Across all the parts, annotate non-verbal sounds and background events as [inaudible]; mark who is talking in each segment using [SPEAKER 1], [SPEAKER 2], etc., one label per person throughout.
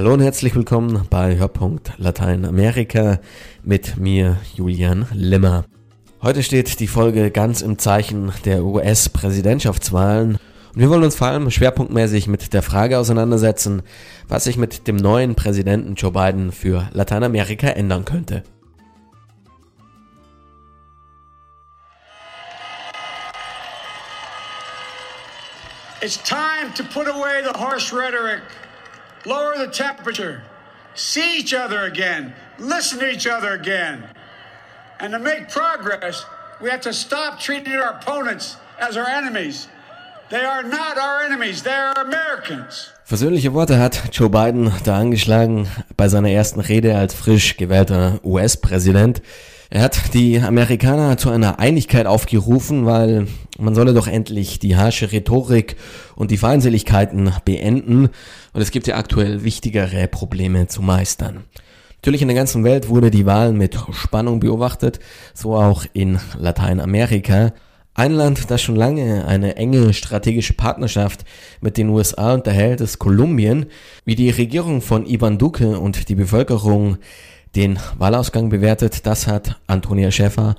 [SPEAKER 1] Hallo und herzlich willkommen bei Hörpunkt Lateinamerika mit mir Julian Limmer. Heute steht die Folge ganz im Zeichen der US-Präsidentschaftswahlen und wir wollen uns vor allem schwerpunktmäßig mit der Frage auseinandersetzen, was sich mit dem neuen Präsidenten Joe Biden für Lateinamerika ändern könnte.
[SPEAKER 2] It's time to put away the harsh rhetoric, lower the temperature, see each other again, listen to each other again. And to make progress, we have to stop treating our opponents as our enemies. They are not our enemies, they are Americans.
[SPEAKER 1] Versöhnliche Worte hat Joe Biden da angeschlagen bei seiner ersten Rede als frisch gewählter US-Präsident. Er hat die Amerikaner zu einer Einigkeit aufgerufen, weil man solle doch endlich die harsche Rhetorik und die Feindseligkeiten beenden und es gibt ja aktuell wichtigere Probleme zu meistern. Natürlich in der ganzen Welt wurde die Wahl mit Spannung beobachtet, so auch in Lateinamerika. Ein Land, das schon lange eine enge strategische Partnerschaft mit den USA unterhält, ist Kolumbien. Wie die Regierung von Ivan Duque und die Bevölkerung den Wahlausgang bewertet, das hat Antonia Schäfer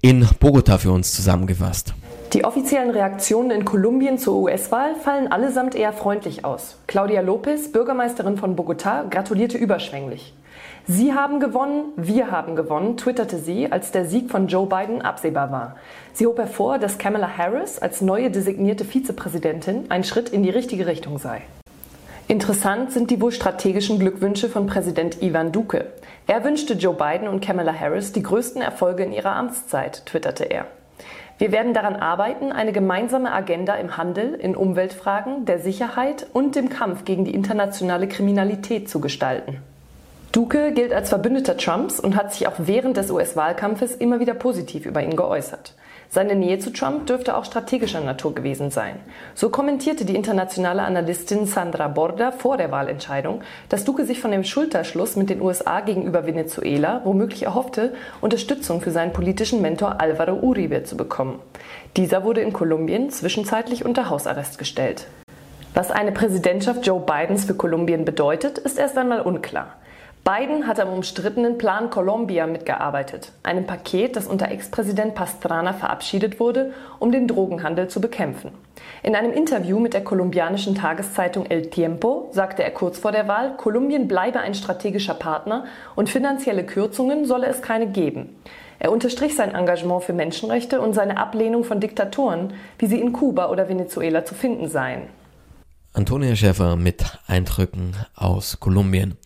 [SPEAKER 1] in Bogota für uns zusammengefasst.
[SPEAKER 3] Die offiziellen Reaktionen in Kolumbien zur US-Wahl fallen allesamt eher freundlich aus. Claudia Lopez, Bürgermeisterin von Bogota, gratulierte überschwänglich. Sie haben gewonnen, wir haben gewonnen, twitterte sie, als der Sieg von Joe Biden absehbar war. Sie hob hervor, dass Kamala Harris als neue designierte Vizepräsidentin ein Schritt in die richtige Richtung sei. Interessant sind die wohl strategischen Glückwünsche von Präsident Ivan Duque. Er wünschte Joe Biden und Kamala Harris die größten Erfolge in ihrer Amtszeit, twitterte er. Wir werden daran arbeiten, eine gemeinsame Agenda im Handel, in Umweltfragen, der Sicherheit und dem Kampf gegen die internationale Kriminalität zu gestalten. Duque gilt als Verbündeter Trumps und hat sich auch während des US-Wahlkampfes immer wieder positiv über ihn geäußert. Seine Nähe zu Trump dürfte auch strategischer Natur gewesen sein. So kommentierte die internationale Analystin Sandra Borda vor der Wahlentscheidung, dass Duque sich von dem Schulterschluss mit den USA gegenüber Venezuela womöglich erhoffte, Unterstützung für seinen politischen Mentor Alvaro Uribe zu bekommen. Dieser wurde in Kolumbien zwischenzeitlich unter Hausarrest gestellt. Was eine Präsidentschaft Joe Bidens für Kolumbien bedeutet, ist erst einmal unklar. Biden hat am umstrittenen Plan Colombia mitgearbeitet, einem Paket, das unter Ex-Präsident Pastrana verabschiedet wurde, um den Drogenhandel zu bekämpfen. In einem Interview mit der kolumbianischen Tageszeitung El Tiempo sagte er kurz vor der Wahl, Kolumbien bleibe ein strategischer Partner und finanzielle Kürzungen solle es keine geben. Er unterstrich sein Engagement für Menschenrechte und seine Ablehnung von Diktatoren, wie sie in Kuba oder Venezuela zu finden seien.
[SPEAKER 1] Antonia Schäfer mit Eindrücken aus Kolumbien.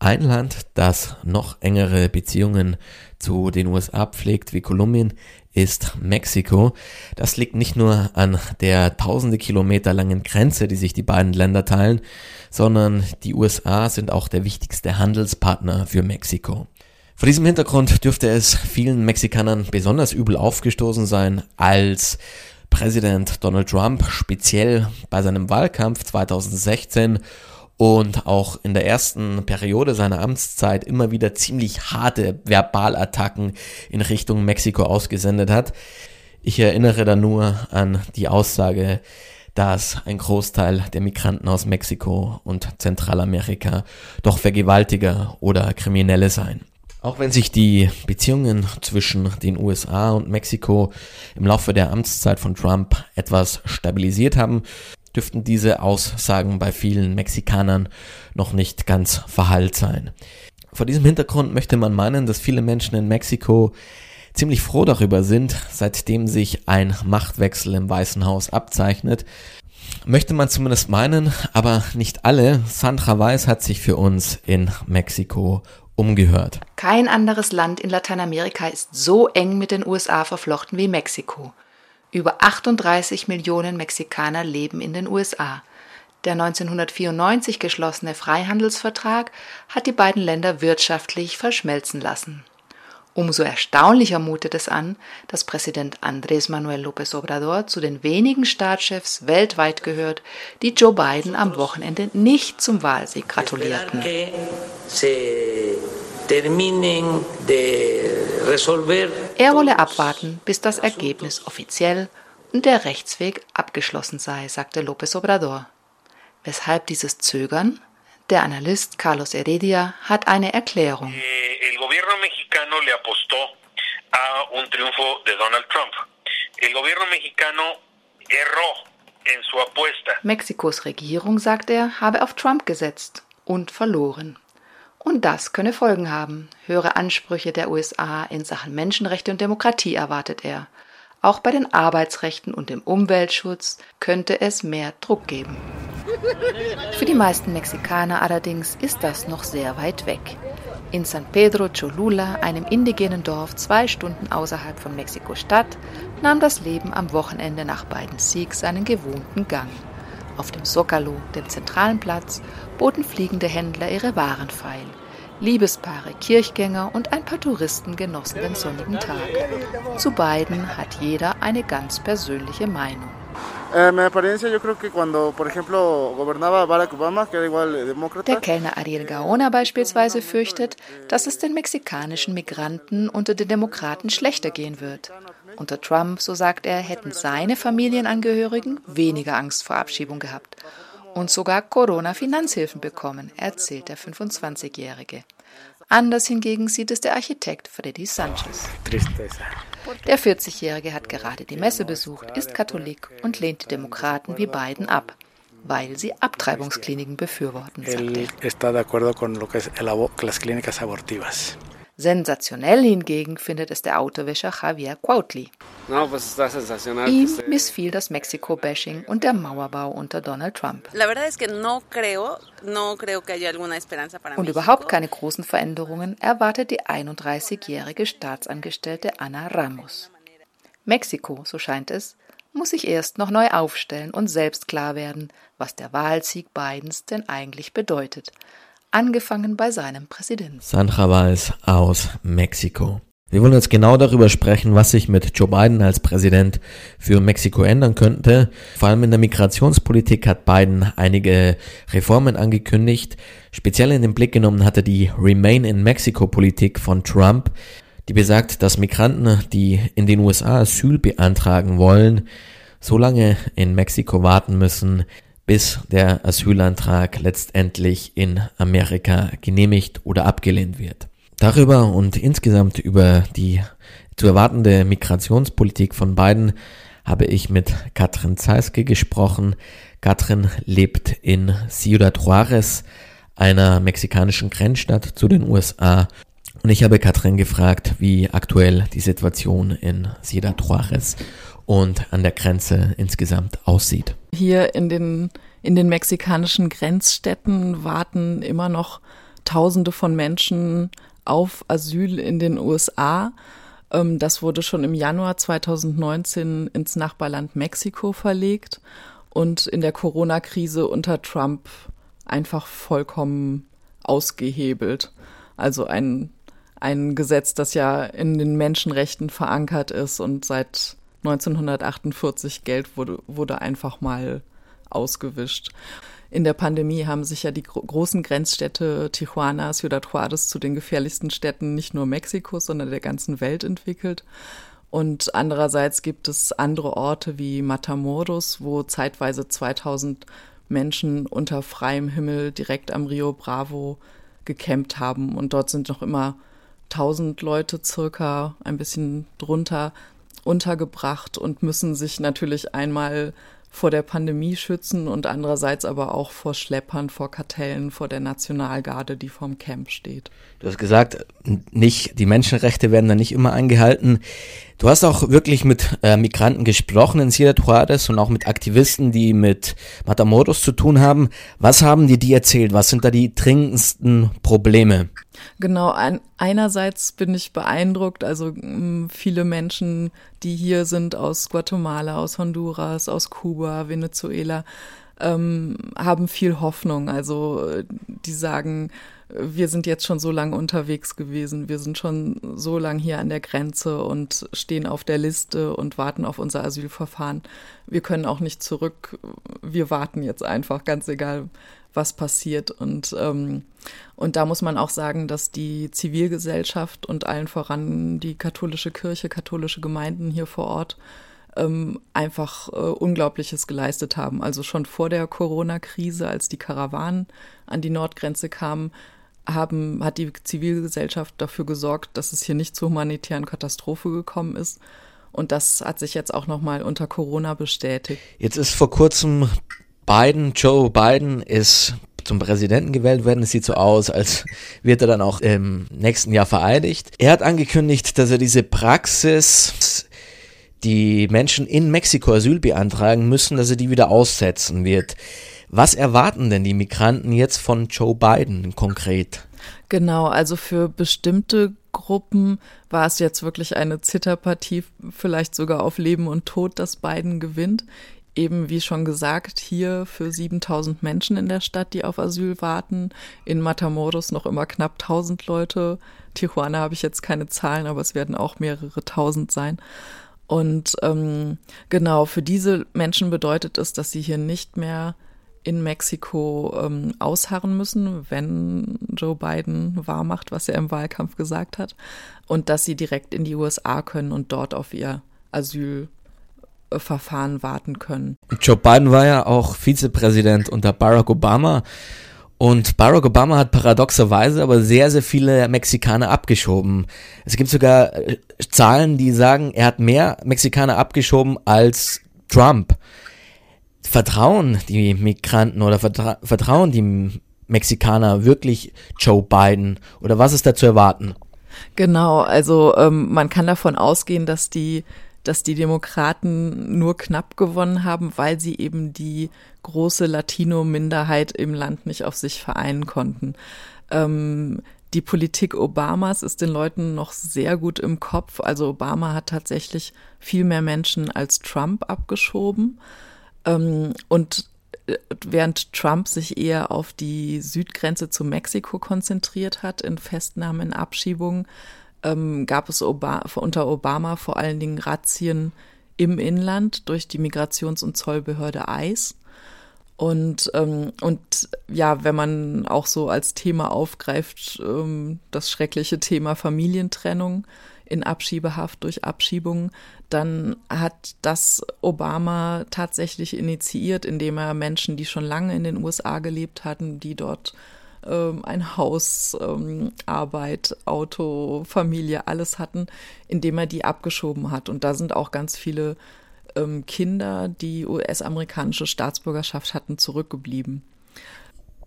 [SPEAKER 1] Ein Land, das noch engere Beziehungen zu den USA pflegt wie Kolumbien, ist Mexiko. Das liegt nicht nur an der tausende Kilometer langen Grenze, die sich die beiden Länder teilen, sondern die USA sind auch der wichtigste Handelspartner für Mexiko. Vor diesem Hintergrund dürfte es vielen Mexikanern besonders übel aufgestoßen sein, als Präsident Donald Trump speziell bei seinem Wahlkampf 2016 und auch in der ersten Periode seiner Amtszeit immer wieder ziemlich harte Verbalattacken in Richtung Mexiko ausgesendet hat. Ich erinnere da nur an die Aussage, dass ein Großteil der Migranten aus Mexiko und Zentralamerika doch Vergewaltiger oder Kriminelle seien. Auch wenn sich die Beziehungen zwischen den USA und Mexiko im Laufe der Amtszeit von Trump etwas stabilisiert haben, dürften diese Aussagen bei vielen Mexikanern noch nicht ganz verhallt sein. Vor diesem Hintergrund möchte man meinen, dass viele Menschen in Mexiko ziemlich froh darüber sind, seitdem sich ein Machtwechsel im Weißen Haus abzeichnet. Möchte man zumindest meinen, aber nicht alle. Sandra Weiß hat sich für uns in Mexiko umgehört.
[SPEAKER 4] Kein anderes Land in Lateinamerika ist so eng mit den USA verflochten wie Mexiko. Über 38 Millionen Mexikaner leben in den USA. Der 1994 geschlossene Freihandelsvertrag hat die beiden Länder wirtschaftlich verschmelzen lassen. Umso erstaunlicher mutet es an, dass Präsident Andrés Manuel López Obrador zu den wenigen Staatschefs weltweit gehört, die Joe Biden am Wochenende nicht zum Wahlsieg gratulierten. Er wolle abwarten, bis das Ergebnis offiziell und der Rechtsweg abgeschlossen sei, sagte López Obrador. Weshalb dieses Zögern? Der Analyst Carlos Heredia hat eine Erklärung.
[SPEAKER 5] Eh.
[SPEAKER 4] Mexikos Regierung, sagt er, habe auf Trump gesetzt und verloren. Und das könne Folgen haben. Höhere Ansprüche der USA in Sachen Menschenrechte und Demokratie erwartet er. Auch bei den Arbeitsrechten und dem Umweltschutz könnte es mehr Druck geben. Für die meisten Mexikaner allerdings ist das noch sehr weit weg. In San Pedro Cholula, einem indigenen Dorf zwei Stunden außerhalb von Mexiko-Stadt, nahm das Leben am Wochenende nach beiden Siegs seinen gewohnten Gang. Auf dem Zocalo, dem zentralen Platz, boten fliegende Händler ihre Waren feil. Liebespaare, Kirchgänger und ein paar Touristen genossen den sonnigen Tag. Zu beiden hat jeder eine ganz persönliche Meinung.
[SPEAKER 6] Der
[SPEAKER 4] Kellner Ariel Gaona beispielsweise fürchtet, dass es den mexikanischen Migranten unter den Demokraten schlechter gehen wird. Unter Trump, so sagt er, hätten seine Familienangehörigen weniger Angst vor Abschiebung gehabt und sogar Corona-Finanzhilfen bekommen, erzählt der 25-Jährige. Anders hingegen sieht es der Architekt Freddy Sanchez. Der 40-Jährige hat gerade die Messe besucht, ist Katholik und lehnt die Demokraten wie Biden ab, weil sie Abtreibungskliniken befürworten, sagt er. Sensationell hingegen findet es der Autowäscher Javier Cuautli. Ihm missfiel das Mexiko-Bashing und der Mauerbau unter Donald Trump. Und überhaupt keine großen Veränderungen erwartet die 31-jährige Staatsangestellte Ana Ramos. Mexiko, so scheint es, muss sich erst noch neu aufstellen und selbst klar werden, was der Wahlsieg Bidens denn eigentlich bedeutet angefangen bei seinem Präsidenten.
[SPEAKER 1] Sandra Weiß aus Mexiko. Wir wollen jetzt genau darüber sprechen, was sich mit Joe Biden als Präsident für Mexiko ändern könnte. Vor allem in der Migrationspolitik hat Biden einige Reformen angekündigt. Speziell in den Blick genommen hatte die Remain in Mexico Politik von Trump, die besagt, dass Migranten, die in den USA Asyl beantragen wollen, so lange in Mexiko warten müssen, bis der Asylantrag letztendlich in Amerika genehmigt oder abgelehnt wird. Darüber und insgesamt über die zu erwartende Migrationspolitik von Biden habe ich mit Katrin Zeiske gesprochen. Katrin lebt in Ciudad Juarez, einer mexikanischen Grenzstadt zu den USA. Und ich habe Katrin gefragt, wie aktuell die Situation in Ciudad Juarez und an der Grenze insgesamt aussieht.
[SPEAKER 7] Hier in den, in den mexikanischen Grenzstädten warten immer noch Tausende von Menschen auf Asyl in den USA. Ähm, das wurde schon im Januar 2019 ins Nachbarland Mexiko verlegt und in der Corona-Krise unter Trump einfach vollkommen ausgehebelt. Also ein, ein Gesetz, das ja in den Menschenrechten verankert ist und seit 1948 Geld wurde, wurde einfach mal ausgewischt. In der Pandemie haben sich ja die gro großen Grenzstädte Tijuana, Ciudad Juarez zu den gefährlichsten Städten nicht nur Mexikos, sondern der ganzen Welt entwickelt. Und andererseits gibt es andere Orte wie Matamoros, wo zeitweise 2000 Menschen unter freiem Himmel direkt am Rio Bravo gecampt haben. Und dort sind noch immer 1000 Leute circa, ein bisschen drunter, untergebracht und müssen sich natürlich einmal vor der Pandemie schützen und andererseits aber auch vor Schleppern, vor Kartellen, vor der Nationalgarde, die vorm Camp steht.
[SPEAKER 1] Du hast gesagt, nicht, die Menschenrechte werden da nicht immer eingehalten. Du hast auch wirklich mit äh, Migranten gesprochen in Ciudad Juarez und auch mit Aktivisten, die mit Matamoros zu tun haben. Was haben dir die erzählt? Was sind da die dringendsten Probleme?
[SPEAKER 7] Genau, ein, einerseits bin ich beeindruckt, also viele Menschen, die hier sind aus Guatemala, aus Honduras, aus Kuba, Venezuela, ähm, haben viel Hoffnung. Also die sagen, wir sind jetzt schon so lange unterwegs gewesen, wir sind schon so lange hier an der Grenze und stehen auf der Liste und warten auf unser Asylverfahren. Wir können auch nicht zurück, wir warten jetzt einfach, ganz egal, was passiert. Und, ähm, und da muss man auch sagen, dass die Zivilgesellschaft und allen voran die katholische Kirche, katholische Gemeinden hier vor Ort ähm, einfach äh, Unglaubliches geleistet haben. Also schon vor der Corona-Krise, als die Karawanen an die Nordgrenze kamen, haben, hat die Zivilgesellschaft dafür gesorgt, dass es hier nicht zur humanitären Katastrophe gekommen ist. Und das hat sich jetzt auch nochmal unter Corona bestätigt.
[SPEAKER 1] Jetzt ist vor kurzem Biden, Joe Biden ist zum Präsidenten gewählt werden. Es sieht so aus, als wird er dann auch im nächsten Jahr vereidigt. Er hat angekündigt, dass er diese Praxis, die Menschen in Mexiko Asyl beantragen müssen, dass er die wieder aussetzen wird. Was erwarten denn die Migranten jetzt von Joe Biden konkret?
[SPEAKER 7] Genau, also für bestimmte Gruppen war es jetzt wirklich eine Zitterpartie, vielleicht sogar auf Leben und Tod, dass Biden gewinnt eben, wie schon gesagt, hier für 7000 Menschen in der Stadt, die auf Asyl warten. In Matamoros noch immer knapp 1000 Leute. Tijuana habe ich jetzt keine Zahlen, aber es werden auch mehrere tausend sein. Und ähm, genau, für diese Menschen bedeutet es, dass sie hier nicht mehr in Mexiko ähm, ausharren müssen, wenn Joe Biden wahrmacht, was er im Wahlkampf gesagt hat, und dass sie direkt in die USA können und dort auf ihr Asyl Verfahren warten können.
[SPEAKER 1] Joe Biden war ja auch Vizepräsident unter Barack Obama. Und Barack Obama hat paradoxerweise aber sehr, sehr viele Mexikaner abgeschoben. Es gibt sogar äh, Zahlen, die sagen, er hat mehr Mexikaner abgeschoben als Trump. Vertrauen die Migranten oder vertra vertrauen die Mexikaner wirklich Joe Biden? Oder was ist da zu erwarten?
[SPEAKER 7] Genau, also ähm, man kann davon ausgehen, dass die dass die Demokraten nur knapp gewonnen haben, weil sie eben die große Latino-Minderheit im Land nicht auf sich vereinen konnten. Ähm, die Politik Obamas ist den Leuten noch sehr gut im Kopf. Also Obama hat tatsächlich viel mehr Menschen als Trump abgeschoben. Ähm, und äh, während Trump sich eher auf die Südgrenze zu Mexiko konzentriert hat, in Festnahmen, in Abschiebungen, ähm, gab es Oba unter Obama vor allen Dingen Razzien im Inland durch die Migrations- und Zollbehörde ICE. Und, ähm, und ja, wenn man auch so als Thema aufgreift, ähm, das schreckliche Thema Familientrennung in Abschiebehaft durch Abschiebung, dann hat das Obama tatsächlich initiiert, indem er Menschen, die schon lange in den USA gelebt hatten, die dort ähm, ein Haus, ähm, Arbeit, Auto, Familie, alles hatten, indem er die abgeschoben hat. Und da sind auch ganz viele ähm, Kinder, die US-amerikanische Staatsbürgerschaft hatten, zurückgeblieben.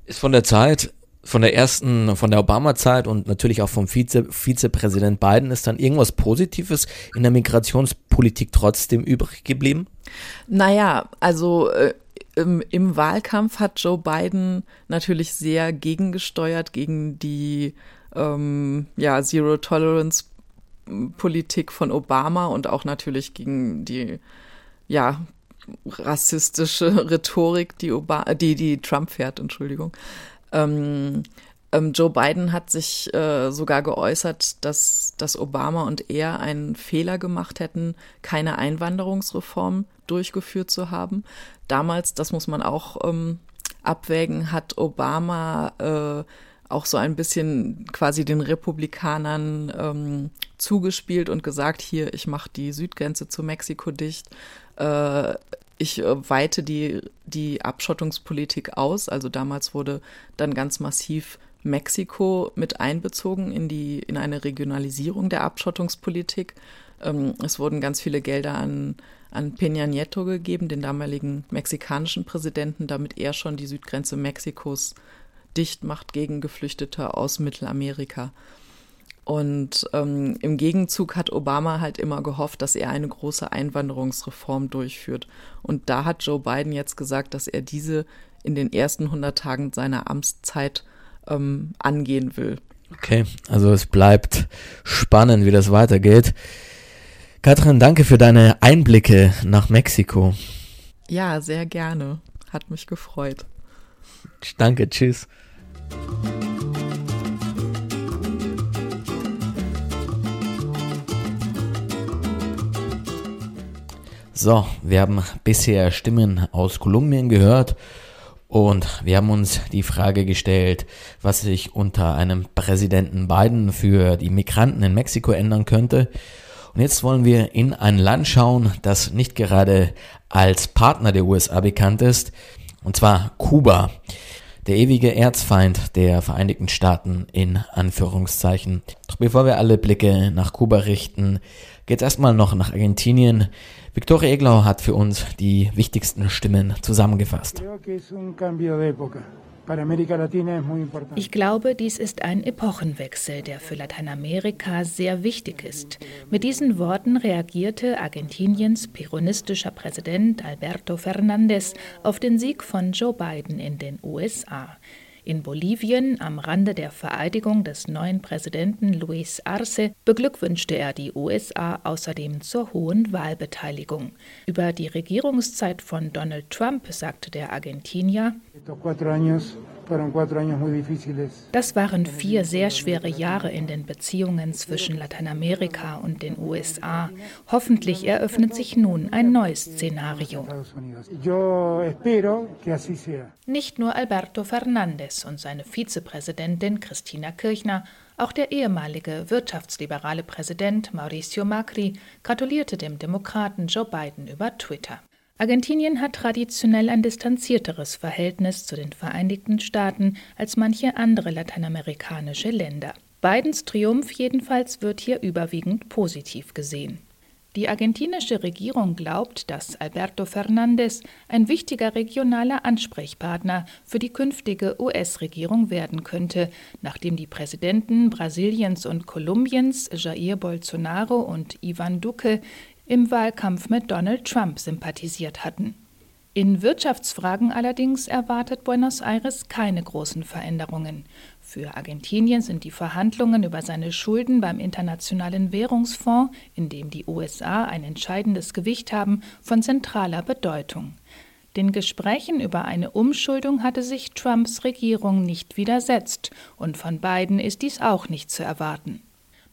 [SPEAKER 1] Ist von der Zeit, von der ersten, von der Obama-Zeit und natürlich auch vom Vize, Vizepräsident Biden ist dann irgendwas Positives in der Migrationspolitik trotzdem übrig geblieben?
[SPEAKER 7] Naja, also äh, im, im Wahlkampf hat Joe Biden natürlich sehr gegengesteuert gegen die ähm, ja, Zero Tolerance Politik von Obama und auch natürlich gegen die ja rassistische [laughs] Rhetorik, die Obama, die die Trump fährt, Entschuldigung. Ähm, ähm, Joe Biden hat sich äh, sogar geäußert, dass, dass Obama und er einen Fehler gemacht hätten, keine Einwanderungsreform durchgeführt zu haben. Damals, das muss man auch ähm, abwägen, hat Obama äh, auch so ein bisschen quasi den Republikanern ähm, zugespielt und gesagt, hier, ich mache die Südgrenze zu Mexiko dicht. Äh, ich äh, weite die, die Abschottungspolitik aus. Also damals wurde dann ganz massiv Mexiko mit einbezogen in die, in eine Regionalisierung der Abschottungspolitik. Ähm, es wurden ganz viele Gelder an, an Peña Nieto gegeben, den damaligen mexikanischen Präsidenten, damit er schon die Südgrenze Mexikos dicht macht gegen Geflüchtete aus Mittelamerika. Und ähm, im Gegenzug hat Obama halt immer gehofft, dass er eine große Einwanderungsreform durchführt. Und da hat Joe Biden jetzt gesagt, dass er diese in den ersten 100 Tagen seiner Amtszeit ähm, angehen will.
[SPEAKER 1] Okay, also es bleibt spannend, wie das weitergeht. Katrin, danke für deine Einblicke nach Mexiko.
[SPEAKER 7] Ja, sehr gerne. Hat mich gefreut.
[SPEAKER 1] Danke, tschüss. So, wir haben bisher Stimmen aus Kolumbien gehört und wir haben uns die Frage gestellt, was sich unter einem Präsidenten Biden für die Migranten in Mexiko ändern könnte. Und jetzt wollen wir in ein Land schauen, das nicht gerade als Partner der USA bekannt ist, und zwar Kuba. Der ewige Erzfeind der Vereinigten Staaten in Anführungszeichen. Doch bevor wir alle Blicke nach Kuba richten, geht's erstmal noch nach Argentinien. Viktoria Eglau hat für uns die wichtigsten Stimmen zusammengefasst.
[SPEAKER 6] Ich glaube, dies ist ein Epochenwechsel, der für Lateinamerika sehr wichtig ist. Mit diesen Worten reagierte Argentiniens peronistischer Präsident Alberto Fernandez auf den Sieg von Joe Biden in den USA. In Bolivien, am Rande der Vereidigung des neuen Präsidenten Luis Arce, beglückwünschte er die USA außerdem zur hohen Wahlbeteiligung. Über die Regierungszeit von Donald Trump sagte der Argentinier, das waren vier sehr schwere Jahre in den Beziehungen zwischen Lateinamerika und den USA. Hoffentlich eröffnet sich nun ein neues Szenario. Nicht nur Alberto Fernandez und seine Vizepräsidentin Christina Kirchner, auch der ehemalige wirtschaftsliberale Präsident Mauricio Macri gratulierte dem Demokraten Joe Biden über Twitter. Argentinien hat traditionell ein distanzierteres Verhältnis zu den Vereinigten Staaten als manche andere lateinamerikanische Länder. Bidens Triumph jedenfalls wird hier überwiegend positiv gesehen. Die argentinische Regierung glaubt, dass Alberto Fernandez ein wichtiger regionaler Ansprechpartner für die künftige US-Regierung werden könnte, nachdem die Präsidenten Brasiliens und Kolumbiens Jair Bolsonaro und Ivan Duque im Wahlkampf mit Donald Trump sympathisiert hatten. In Wirtschaftsfragen allerdings erwartet Buenos Aires keine großen Veränderungen. Für Argentinien sind die Verhandlungen über seine Schulden beim Internationalen Währungsfonds, in dem die USA ein entscheidendes Gewicht haben, von zentraler Bedeutung. Den Gesprächen über eine Umschuldung hatte sich Trumps Regierung nicht widersetzt, und von beiden ist dies auch nicht zu erwarten.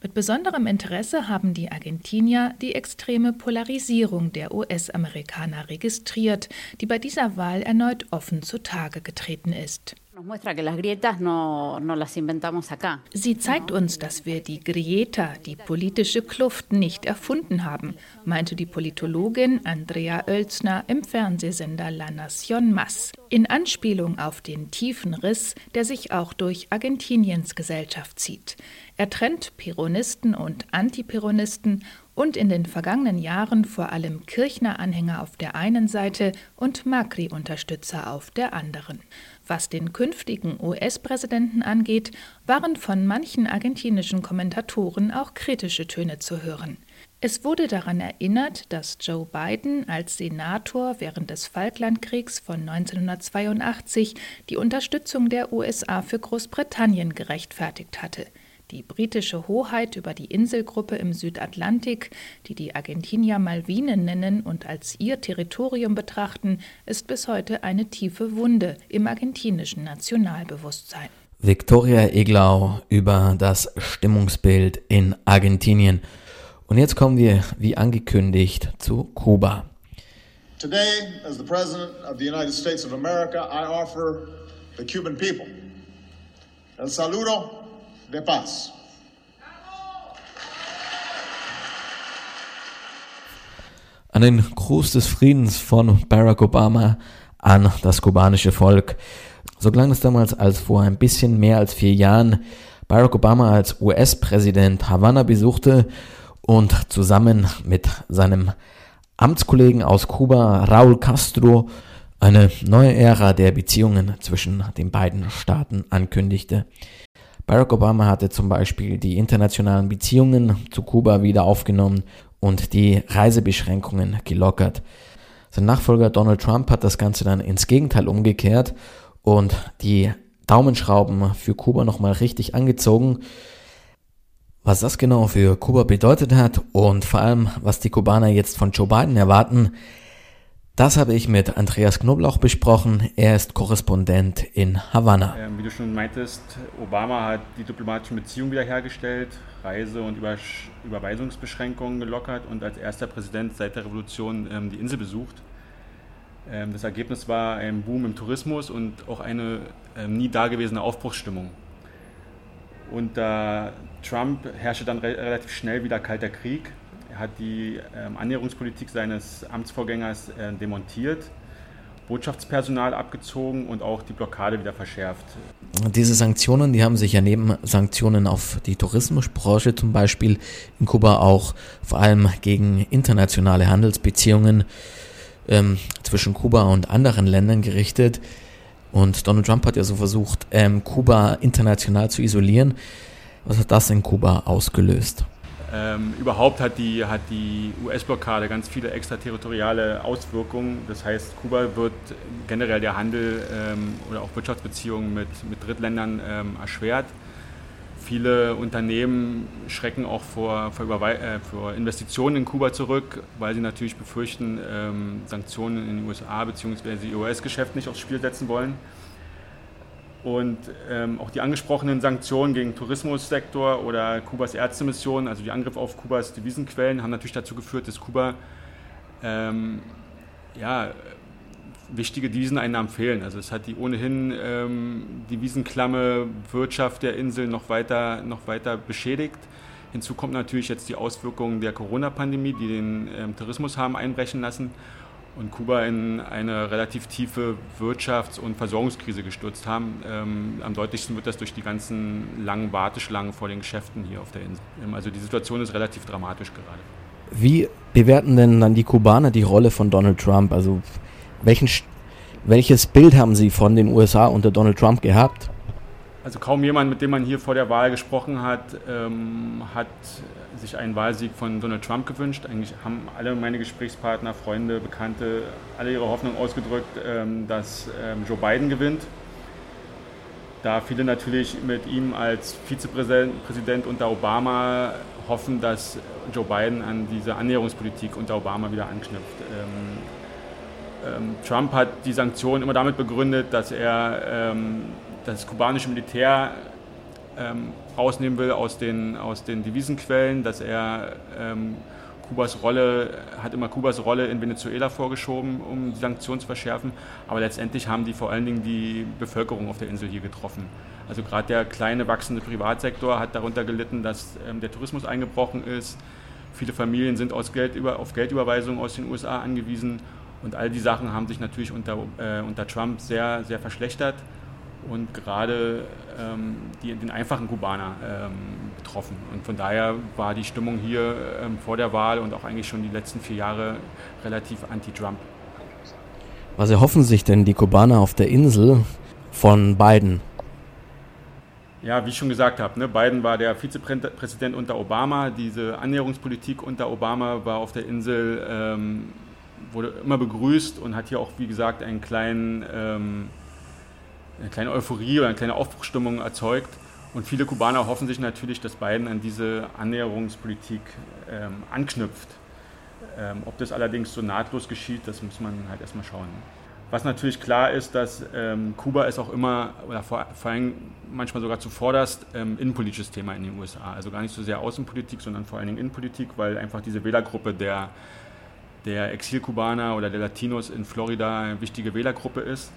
[SPEAKER 6] Mit besonderem Interesse haben die Argentinier die extreme Polarisierung der US-Amerikaner registriert, die bei dieser Wahl erneut offen zutage getreten ist. Sie zeigt uns, dass wir die Grieta, die politische Kluft, nicht erfunden haben, meinte die Politologin Andrea Oelzner im Fernsehsender La Nación Más, in Anspielung auf den tiefen Riss, der sich auch durch Argentiniens Gesellschaft zieht. Er trennt Peronisten und Antiperonisten und in den vergangenen Jahren vor allem Kirchner-Anhänger auf der einen Seite und Macri-Unterstützer auf der anderen. Was den künftigen US-Präsidenten angeht, waren von manchen argentinischen Kommentatoren auch kritische Töne zu hören. Es wurde daran erinnert, dass Joe Biden als Senator während des Falklandkriegs von 1982 die Unterstützung der USA für Großbritannien gerechtfertigt hatte. Die britische Hoheit über die Inselgruppe im Südatlantik, die die Argentinier Malvinen nennen und als ihr Territorium betrachten, ist bis heute eine tiefe Wunde im argentinischen Nationalbewusstsein.
[SPEAKER 1] Victoria Eglau über das Stimmungsbild in Argentinien. Und jetzt kommen wir, wie angekündigt, zu Kuba. Today, as the President of the United States of America, I offer the Cuban people el saludo de paz. An den Gruß des Friedens von Barack Obama an das kubanische Volk. So klang es damals, als vor ein bisschen mehr als vier Jahren Barack Obama als US-Präsident Havanna besuchte und zusammen mit seinem Amtskollegen aus Kuba, Raúl Castro, eine neue Ära der Beziehungen zwischen den beiden Staaten ankündigte. Barack Obama hatte zum Beispiel die internationalen Beziehungen zu Kuba wieder aufgenommen und die Reisebeschränkungen gelockert. Sein Nachfolger Donald Trump hat das Ganze dann ins Gegenteil umgekehrt und die Daumenschrauben für Kuba nochmal richtig angezogen. Was das genau für Kuba bedeutet hat und vor allem, was die Kubaner jetzt von Joe Biden erwarten, das habe ich mit Andreas Knoblauch besprochen. Er ist Korrespondent in Havanna.
[SPEAKER 8] Ähm, wie du schon meintest, Obama hat die diplomatischen Beziehungen wiederhergestellt, Reise- und Überweisungsbeschränkungen gelockert und als erster Präsident seit der Revolution ähm, die Insel besucht. Ähm, das Ergebnis war ein Boom im Tourismus und auch eine nie dagewesene Aufbruchsstimmung. Unter Trump herrschte dann re relativ schnell wieder kalter Krieg hat die ähm, Annäherungspolitik seines Amtsvorgängers äh, demontiert, Botschaftspersonal abgezogen und auch die Blockade wieder verschärft.
[SPEAKER 1] Diese Sanktionen, die haben sich ja neben Sanktionen auf die Tourismusbranche zum Beispiel in Kuba auch vor allem gegen internationale Handelsbeziehungen ähm, zwischen Kuba und anderen Ländern gerichtet. Und Donald Trump hat ja so versucht, ähm, Kuba international zu isolieren. Was hat das in Kuba ausgelöst?
[SPEAKER 8] Ähm, überhaupt hat die, hat die US-Blockade ganz viele extraterritoriale Auswirkungen. Das heißt, Kuba wird generell der Handel ähm, oder auch Wirtschaftsbeziehungen mit, mit Drittländern ähm, erschwert. Viele Unternehmen schrecken auch vor, vor, äh, vor, Investitionen in Kuba zurück, weil sie natürlich befürchten, ähm, Sanktionen in den USA bzw. ihr US-Geschäft nicht aufs Spiel setzen wollen. Und ähm, auch die angesprochenen Sanktionen gegen Tourismussektor oder Kubas Ärztemission, also die Angriffe auf Kubas Devisenquellen, haben natürlich dazu geführt, dass Kuba ähm, ja, wichtige Deviseneinnahmen fehlen. Also es hat die ohnehin ähm, devisenklamme Wirtschaft der Insel noch weiter, noch weiter beschädigt. Hinzu kommt natürlich jetzt die Auswirkungen der Corona-Pandemie, die den ähm, Tourismus haben einbrechen lassen und Kuba in eine relativ tiefe Wirtschafts- und Versorgungskrise gestürzt haben. Ähm, am deutlichsten wird das durch die ganzen langen Warteschlangen vor den Geschäften hier auf der Insel. Ähm, also die Situation ist relativ dramatisch gerade.
[SPEAKER 1] Wie bewerten denn dann die Kubaner die Rolle von Donald Trump? Also welchen, welches Bild haben Sie von den USA unter Donald Trump gehabt?
[SPEAKER 8] Also kaum jemand, mit dem man hier vor der Wahl gesprochen hat, ähm, hat sich einen Wahlsieg von Donald Trump gewünscht. Eigentlich haben alle meine Gesprächspartner, Freunde, Bekannte alle ihre Hoffnung ausgedrückt, ähm, dass ähm, Joe Biden gewinnt. Da viele natürlich mit ihm als Vizepräsident unter Obama hoffen, dass Joe Biden an diese Annäherungspolitik unter Obama wieder anknüpft. Ähm, ähm, Trump hat die Sanktionen immer damit begründet, dass er ähm, das kubanische Militär ähm, rausnehmen will aus den, aus den Devisenquellen, dass er Kubas Rolle, hat immer Kubas Rolle in Venezuela vorgeschoben, um die Sanktionen zu verschärfen. Aber letztendlich haben die vor allen Dingen die Bevölkerung auf der Insel hier getroffen. Also gerade der kleine wachsende Privatsektor hat darunter gelitten, dass ähm, der Tourismus eingebrochen ist. Viele Familien sind aus Geld über, auf Geldüberweisungen aus den USA angewiesen und all die Sachen haben sich natürlich unter, äh, unter Trump sehr, sehr verschlechtert und gerade ähm, die, den einfachen Kubaner ähm, betroffen. Und von daher war die Stimmung hier ähm, vor der Wahl und auch eigentlich schon die letzten vier Jahre relativ anti-Trump.
[SPEAKER 1] Was erhoffen sich denn die Kubaner auf der Insel von Biden?
[SPEAKER 8] Ja, wie ich schon gesagt habe, ne, Biden war der Vizepräsident unter Obama. Diese Annäherungspolitik unter Obama war auf der Insel ähm, wurde immer begrüßt und hat hier auch, wie gesagt, einen kleinen, ähm, eine kleine Euphorie oder eine kleine Aufbruchstimmung erzeugt. Und viele Kubaner hoffen sich natürlich, dass Biden an diese Annäherungspolitik ähm, anknüpft. Ähm, ob das allerdings so nahtlos geschieht, das muss man halt erstmal schauen. Was natürlich klar ist, dass ähm, Kuba ist auch immer, oder vor, vor allem manchmal sogar zuvorderst, ähm, innenpolitisches Thema in den USA. Also gar nicht so sehr Außenpolitik, sondern vor allen Dingen Innenpolitik, weil einfach diese Wählergruppe der der Exilkubaner oder der Latinos in Florida eine wichtige Wählergruppe ist.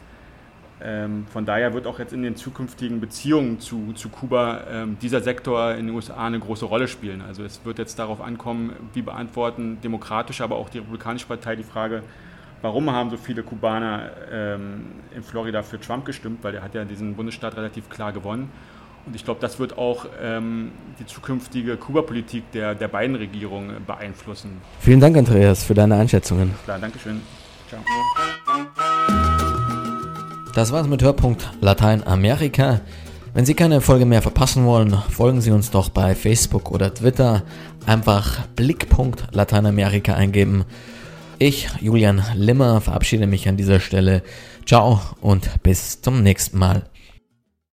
[SPEAKER 8] Ähm, von daher wird auch jetzt in den zukünftigen Beziehungen zu, zu Kuba ähm, dieser Sektor in den USA eine große Rolle spielen. Also es wird jetzt darauf ankommen, wie beantworten demokratische, aber auch die Republikanische Partei die Frage, warum haben so viele Kubaner ähm, in Florida für Trump gestimmt, weil er hat ja diesen Bundesstaat relativ klar gewonnen. Und ich glaube, das wird auch ähm, die zukünftige Kuba-Politik der, der beiden Regierungen beeinflussen.
[SPEAKER 1] Vielen Dank, Andreas, für deine Einschätzungen.
[SPEAKER 8] Klar, Dankeschön. Ciao.
[SPEAKER 1] Das war's mit Hörpunkt Lateinamerika. Wenn Sie keine Folge mehr verpassen wollen, folgen Sie uns doch bei Facebook oder Twitter. Einfach Blickpunkt Lateinamerika eingeben. Ich, Julian Limmer, verabschiede mich an dieser Stelle. Ciao und bis zum nächsten Mal.